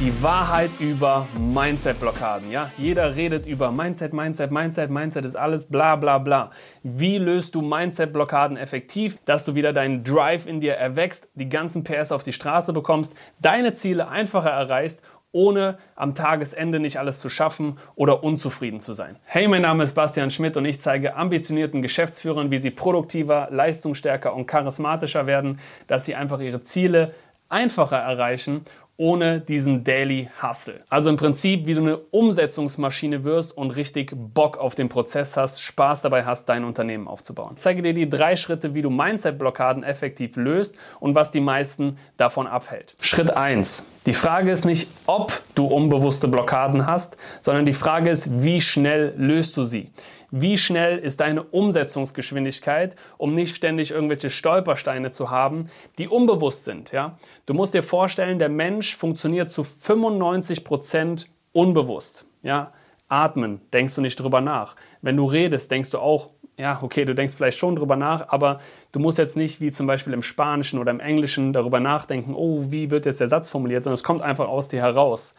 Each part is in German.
die Wahrheit über Mindset-Blockaden. Ja? Jeder redet über Mindset, Mindset, Mindset, Mindset ist alles bla bla bla. Wie löst du Mindset-Blockaden effektiv, dass du wieder deinen Drive in dir erwächst, die ganzen PS auf die Straße bekommst, deine Ziele einfacher erreichst ohne am Tagesende nicht alles zu schaffen oder unzufrieden zu sein. Hey, mein Name ist Bastian Schmidt und ich zeige ambitionierten Geschäftsführern, wie sie produktiver, leistungsstärker und charismatischer werden, dass sie einfach ihre Ziele einfacher erreichen ohne diesen Daily Hustle. Also im Prinzip, wie du eine Umsetzungsmaschine wirst und richtig Bock auf den Prozess hast, Spaß dabei hast, dein Unternehmen aufzubauen. Ich zeige dir die drei Schritte, wie du Mindset-Blockaden effektiv löst und was die meisten davon abhält. Schritt 1. Die Frage ist nicht, ob du unbewusste Blockaden hast, sondern die Frage ist, wie schnell löst du sie? Wie schnell ist deine Umsetzungsgeschwindigkeit, um nicht ständig irgendwelche Stolpersteine zu haben, die unbewusst sind? Ja? Du musst dir vorstellen, der Mensch funktioniert zu 95 Prozent unbewusst. Ja? Atmen, denkst du nicht drüber nach. Wenn du redest, denkst du auch ja, okay, du denkst vielleicht schon drüber nach, aber du musst jetzt nicht wie zum Beispiel im Spanischen oder im Englischen darüber nachdenken, oh, wie wird jetzt der Satz formuliert, sondern es kommt einfach aus dir heraus.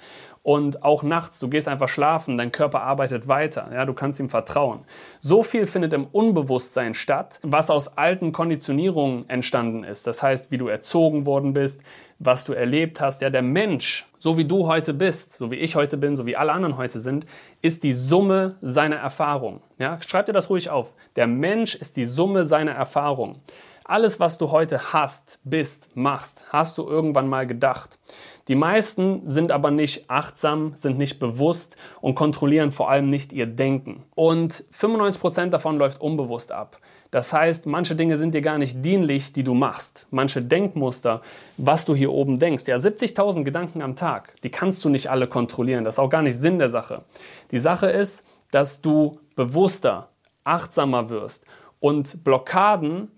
Und auch nachts, du gehst einfach schlafen, dein Körper arbeitet weiter, ja, du kannst ihm vertrauen. So viel findet im Unbewusstsein statt, was aus alten Konditionierungen entstanden ist. Das heißt, wie du erzogen worden bist, was du erlebt hast. Ja, der Mensch, so wie du heute bist, so wie ich heute bin, so wie alle anderen heute sind, ist die Summe seiner Erfahrung. Ja, schreib dir das ruhig auf. Der Mensch ist die Summe seiner Erfahrung. Alles, was du heute hast, bist, machst, hast du irgendwann mal gedacht. Die meisten sind aber nicht achtsam, sind nicht bewusst und kontrollieren vor allem nicht ihr Denken. Und 95 Prozent davon läuft unbewusst ab. Das heißt, manche Dinge sind dir gar nicht dienlich, die du machst. Manche Denkmuster, was du hier oben denkst. Ja, 70.000 Gedanken am Tag, die kannst du nicht alle kontrollieren. Das ist auch gar nicht Sinn der Sache. Die Sache ist, dass du bewusster, achtsamer wirst und Blockaden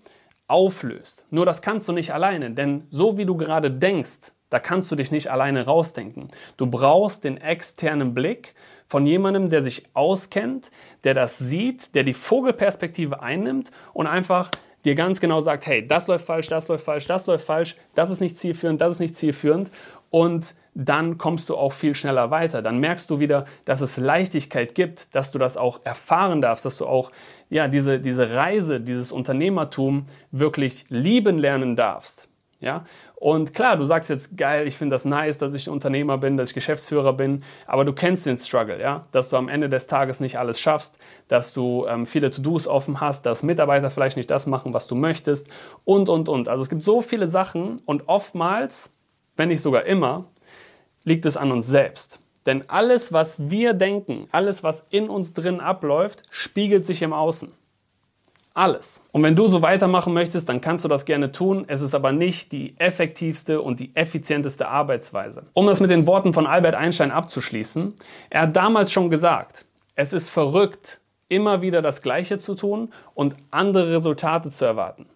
auflöst. Nur das kannst du nicht alleine, denn so wie du gerade denkst, da kannst du dich nicht alleine rausdenken. Du brauchst den externen Blick von jemandem, der sich auskennt, der das sieht, der die Vogelperspektive einnimmt und einfach dir ganz genau sagt, hey, das läuft falsch, das läuft falsch, das läuft falsch, das ist nicht zielführend, das ist nicht zielführend und dann kommst du auch viel schneller weiter. Dann merkst du wieder, dass es Leichtigkeit gibt, dass du das auch erfahren darfst, dass du auch ja, diese, diese Reise, dieses Unternehmertum wirklich lieben lernen darfst. Ja? Und klar, du sagst jetzt, geil, ich finde das nice, dass ich Unternehmer bin, dass ich Geschäftsführer bin, aber du kennst den Struggle, ja? dass du am Ende des Tages nicht alles schaffst, dass du ähm, viele To-Dos offen hast, dass Mitarbeiter vielleicht nicht das machen, was du möchtest und, und, und. Also es gibt so viele Sachen und oftmals, wenn nicht sogar immer, liegt es an uns selbst. Denn alles, was wir denken, alles, was in uns drin abläuft, spiegelt sich im Außen. Alles. Und wenn du so weitermachen möchtest, dann kannst du das gerne tun. Es ist aber nicht die effektivste und die effizienteste Arbeitsweise. Um das mit den Worten von Albert Einstein abzuschließen, er hat damals schon gesagt, es ist verrückt, immer wieder das Gleiche zu tun und andere Resultate zu erwarten.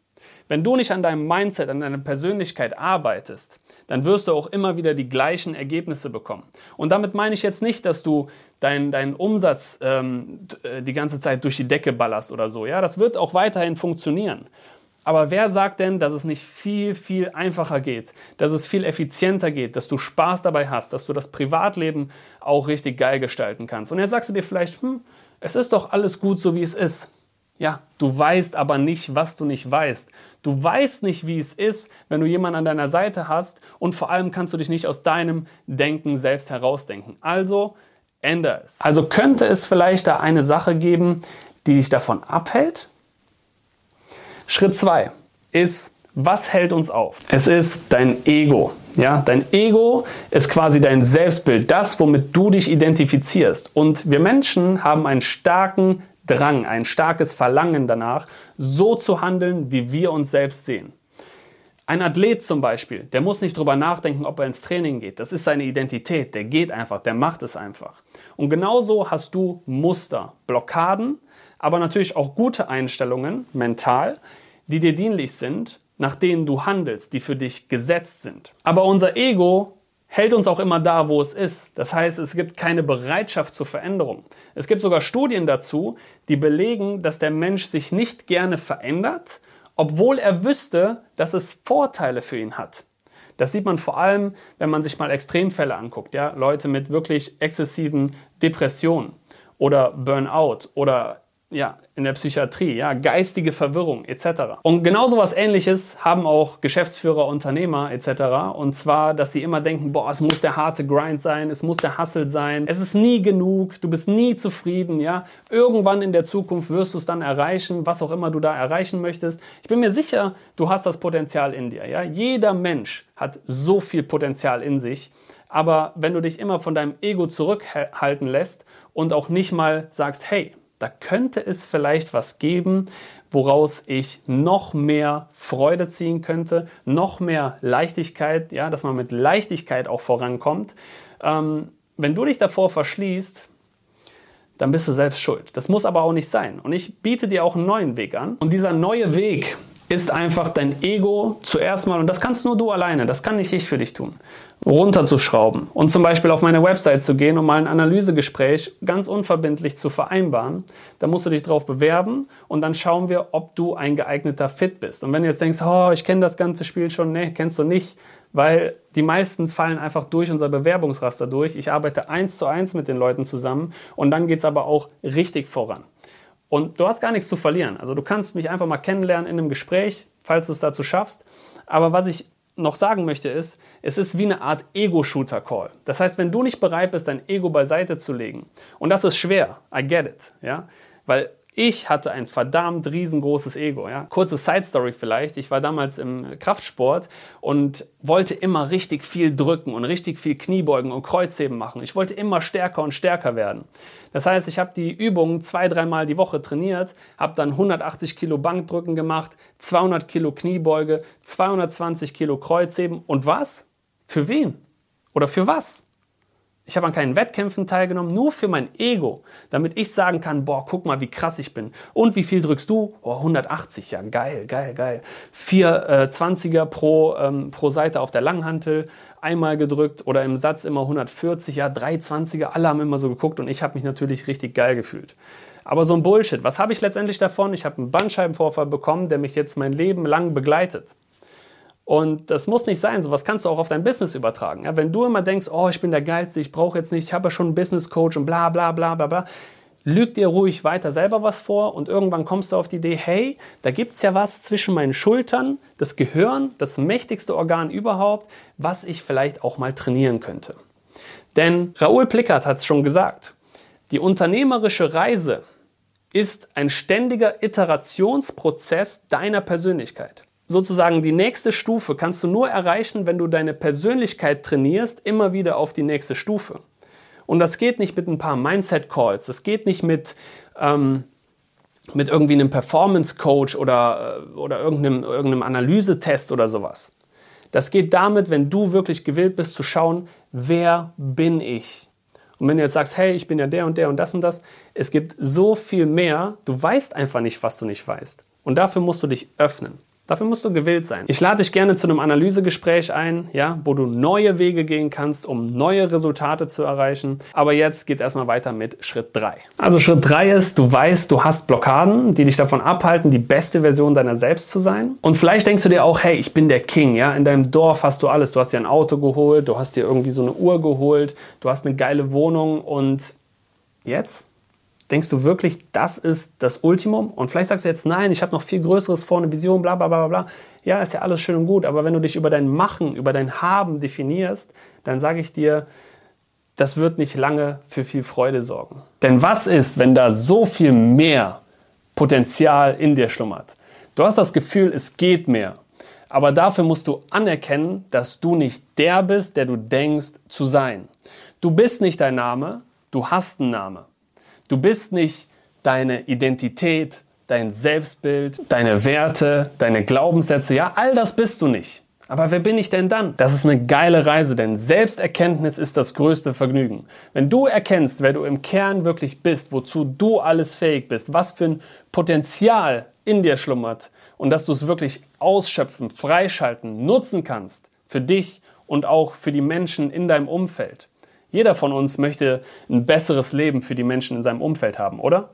Wenn du nicht an deinem Mindset, an deiner Persönlichkeit arbeitest, dann wirst du auch immer wieder die gleichen Ergebnisse bekommen. Und damit meine ich jetzt nicht, dass du deinen dein Umsatz ähm, äh, die ganze Zeit durch die Decke ballerst oder so. Ja, das wird auch weiterhin funktionieren. Aber wer sagt denn, dass es nicht viel, viel einfacher geht, dass es viel effizienter geht, dass du Spaß dabei hast, dass du das Privatleben auch richtig geil gestalten kannst? Und jetzt sagst du dir vielleicht, hm, es ist doch alles gut so, wie es ist. Ja, du weißt aber nicht, was du nicht weißt. Du weißt nicht, wie es ist, wenn du jemanden an deiner Seite hast und vor allem kannst du dich nicht aus deinem Denken selbst herausdenken. Also ändere es. Also könnte es vielleicht da eine Sache geben, die dich davon abhält? Schritt 2 ist, was hält uns auf? Es ist dein Ego. Ja, dein Ego ist quasi dein Selbstbild, das, womit du dich identifizierst. Und wir Menschen haben einen starken Drang, ein starkes Verlangen danach, so zu handeln, wie wir uns selbst sehen. Ein Athlet zum Beispiel, der muss nicht drüber nachdenken, ob er ins Training geht. Das ist seine Identität. Der geht einfach, der macht es einfach. Und genauso hast du Muster, Blockaden, aber natürlich auch gute Einstellungen, mental, die dir dienlich sind, nach denen du handelst, die für dich gesetzt sind. Aber unser Ego hält uns auch immer da, wo es ist. Das heißt, es gibt keine Bereitschaft zur Veränderung. Es gibt sogar Studien dazu, die belegen, dass der Mensch sich nicht gerne verändert, obwohl er wüsste, dass es Vorteile für ihn hat. Das sieht man vor allem, wenn man sich mal Extremfälle anguckt, ja, Leute mit wirklich exzessiven Depressionen oder Burnout oder ja, in der Psychiatrie, ja, geistige Verwirrung etc. Und genau so was ähnliches haben auch Geschäftsführer, Unternehmer etc. Und zwar, dass sie immer denken, boah, es muss der harte Grind sein, es muss der Hustle sein, es ist nie genug, du bist nie zufrieden, ja. Irgendwann in der Zukunft wirst du es dann erreichen, was auch immer du da erreichen möchtest. Ich bin mir sicher, du hast das Potenzial in dir, ja. Jeder Mensch hat so viel Potenzial in sich. Aber wenn du dich immer von deinem Ego zurückhalten lässt und auch nicht mal sagst, hey, da könnte es vielleicht was geben, woraus ich noch mehr Freude ziehen könnte, noch mehr Leichtigkeit, ja, dass man mit Leichtigkeit auch vorankommt. Ähm, wenn du dich davor verschließt, dann bist du selbst schuld. Das muss aber auch nicht sein. Und ich biete dir auch einen neuen Weg an. Und dieser neue Weg ist einfach dein Ego zuerst mal, und das kannst nur du alleine, das kann nicht ich für dich tun, runterzuschrauben und zum Beispiel auf meine Website zu gehen und mal ein Analysegespräch ganz unverbindlich zu vereinbaren. Da musst du dich drauf bewerben und dann schauen wir, ob du ein geeigneter Fit bist. Und wenn du jetzt denkst, oh, ich kenne das ganze Spiel schon, nee, kennst du nicht, weil die meisten fallen einfach durch unser Bewerbungsraster durch. Ich arbeite eins zu eins mit den Leuten zusammen und dann geht es aber auch richtig voran. Und du hast gar nichts zu verlieren. Also du kannst mich einfach mal kennenlernen in einem Gespräch, falls du es dazu schaffst. Aber was ich noch sagen möchte ist, es ist wie eine Art Ego-Shooter-Call. Das heißt, wenn du nicht bereit bist, dein Ego beiseite zu legen, und das ist schwer, I get it, ja, weil ich hatte ein verdammt riesengroßes Ego. Ja? Kurze Side Story vielleicht. Ich war damals im Kraftsport und wollte immer richtig viel drücken und richtig viel Kniebeugen und Kreuzheben machen. Ich wollte immer stärker und stärker werden. Das heißt, ich habe die Übungen zwei, dreimal die Woche trainiert, habe dann 180 Kilo Bankdrücken gemacht, 200 Kilo Kniebeuge, 220 Kilo Kreuzheben und was? Für wen? Oder für was? Ich habe an keinen Wettkämpfen teilgenommen, nur für mein Ego, damit ich sagen kann, boah, guck mal, wie krass ich bin. Und wie viel drückst du? Oh, 180, ja, geil, geil, geil. Vier äh, 20er pro, ähm, pro Seite auf der Langhantel, einmal gedrückt oder im Satz immer 140, ja, drei 20er, alle haben immer so geguckt und ich habe mich natürlich richtig geil gefühlt. Aber so ein Bullshit, was habe ich letztendlich davon? Ich habe einen Bandscheibenvorfall bekommen, der mich jetzt mein Leben lang begleitet. Und das muss nicht sein. Sowas kannst du auch auf dein Business übertragen. Ja, wenn du immer denkst, oh, ich bin der Geilste, ich brauche jetzt nicht, ich habe ja schon einen Business Coach und bla bla bla bla bla, lüg dir ruhig weiter selber was vor und irgendwann kommst du auf die Idee, hey, da gibt es ja was zwischen meinen Schultern, das Gehirn, das mächtigste Organ überhaupt, was ich vielleicht auch mal trainieren könnte. Denn Raoul Plickert hat es schon gesagt, die unternehmerische Reise ist ein ständiger Iterationsprozess deiner Persönlichkeit sozusagen die nächste Stufe kannst du nur erreichen, wenn du deine Persönlichkeit trainierst, immer wieder auf die nächste Stufe. Und das geht nicht mit ein paar Mindset-Calls, das geht nicht mit, ähm, mit irgendwie einem Performance-Coach oder, äh, oder irgendeinem, irgendeinem Analysetest oder sowas. Das geht damit, wenn du wirklich gewillt bist zu schauen, wer bin ich? Und wenn du jetzt sagst, hey, ich bin ja der und der und das und das, es gibt so viel mehr, du weißt einfach nicht, was du nicht weißt. Und dafür musst du dich öffnen. Dafür musst du gewillt sein. Ich lade dich gerne zu einem Analysegespräch ein, ja, wo du neue Wege gehen kannst, um neue Resultate zu erreichen. Aber jetzt geht es erstmal weiter mit Schritt 3. Also Schritt 3 ist, du weißt, du hast Blockaden, die dich davon abhalten, die beste Version deiner selbst zu sein. Und vielleicht denkst du dir auch, hey, ich bin der King, ja, in deinem Dorf hast du alles. Du hast dir ein Auto geholt, du hast dir irgendwie so eine Uhr geholt, du hast eine geile Wohnung und jetzt? Denkst du wirklich, das ist das Ultimum? Und vielleicht sagst du jetzt, nein, ich habe noch viel Größeres vor, eine Vision, bla bla bla bla. Ja, ist ja alles schön und gut, aber wenn du dich über dein Machen, über dein Haben definierst, dann sage ich dir, das wird nicht lange für viel Freude sorgen. Denn was ist, wenn da so viel mehr Potenzial in dir schlummert? Du hast das Gefühl, es geht mehr. Aber dafür musst du anerkennen, dass du nicht der bist, der du denkst zu sein. Du bist nicht dein Name, du hast einen Namen. Du bist nicht deine Identität, dein Selbstbild, deine Werte, deine Glaubenssätze. Ja, all das bist du nicht. Aber wer bin ich denn dann? Das ist eine geile Reise, denn Selbsterkenntnis ist das größte Vergnügen. Wenn du erkennst, wer du im Kern wirklich bist, wozu du alles fähig bist, was für ein Potenzial in dir schlummert und dass du es wirklich ausschöpfen, freischalten, nutzen kannst für dich und auch für die Menschen in deinem Umfeld. Jeder von uns möchte ein besseres Leben für die Menschen in seinem Umfeld haben, oder?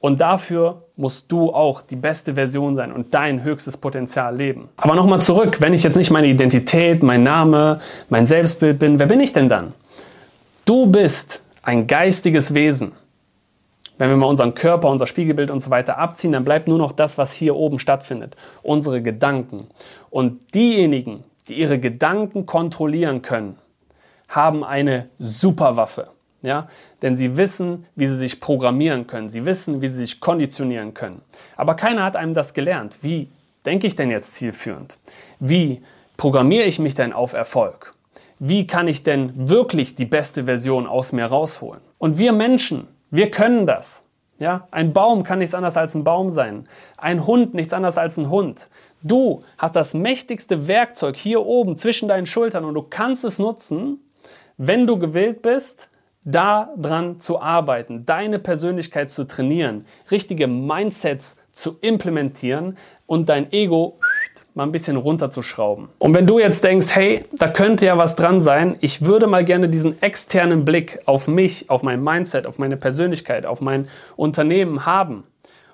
Und dafür musst du auch die beste Version sein und dein höchstes Potenzial leben. Aber nochmal zurück, wenn ich jetzt nicht meine Identität, mein Name, mein Selbstbild bin, wer bin ich denn dann? Du bist ein geistiges Wesen. Wenn wir mal unseren Körper, unser Spiegelbild und so weiter abziehen, dann bleibt nur noch das, was hier oben stattfindet, unsere Gedanken. Und diejenigen, die ihre Gedanken kontrollieren können, haben eine Superwaffe. Ja? Denn sie wissen, wie sie sich programmieren können. Sie wissen, wie sie sich konditionieren können. Aber keiner hat einem das gelernt. Wie denke ich denn jetzt zielführend? Wie programmiere ich mich denn auf Erfolg? Wie kann ich denn wirklich die beste Version aus mir rausholen? Und wir Menschen, wir können das. Ja, ein Baum kann nichts anderes als ein Baum sein. Ein Hund nichts anderes als ein Hund. Du hast das mächtigste Werkzeug hier oben zwischen deinen Schultern und du kannst es nutzen, wenn du gewillt bist, daran zu arbeiten, deine Persönlichkeit zu trainieren, richtige Mindsets zu implementieren und dein Ego mal ein bisschen runterzuschrauben. Und wenn du jetzt denkst, hey, da könnte ja was dran sein, ich würde mal gerne diesen externen Blick auf mich, auf mein Mindset, auf meine Persönlichkeit, auf mein Unternehmen haben,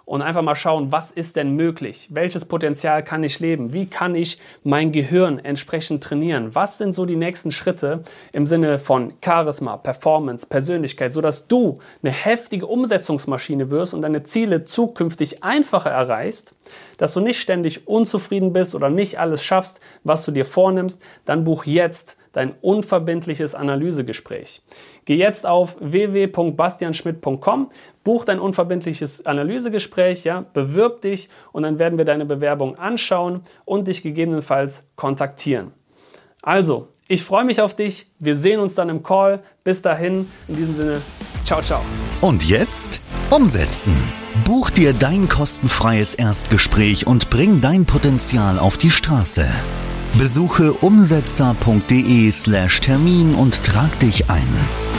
und einfach mal schauen, was ist denn möglich? Welches Potenzial kann ich leben? Wie kann ich mein Gehirn entsprechend trainieren? Was sind so die nächsten Schritte im Sinne von Charisma, Performance, Persönlichkeit, sodass du eine heftige Umsetzungsmaschine wirst und deine Ziele zukünftig einfacher erreichst, dass du nicht ständig unzufrieden bist oder nicht alles schaffst, was du dir vornimmst, dann buch jetzt dein unverbindliches Analysegespräch. Geh jetzt auf www.bastianschmidt.com, buch dein unverbindliches Analysegespräch, ja, bewirb dich und dann werden wir deine Bewerbung anschauen und dich gegebenenfalls kontaktieren. Also, ich freue mich auf dich. Wir sehen uns dann im Call. Bis dahin, in diesem Sinne, ciao, ciao. Und jetzt umsetzen. Buch dir dein kostenfreies Erstgespräch und bring dein Potenzial auf die Straße. Besuche umsetzer.de/termin und trag dich ein.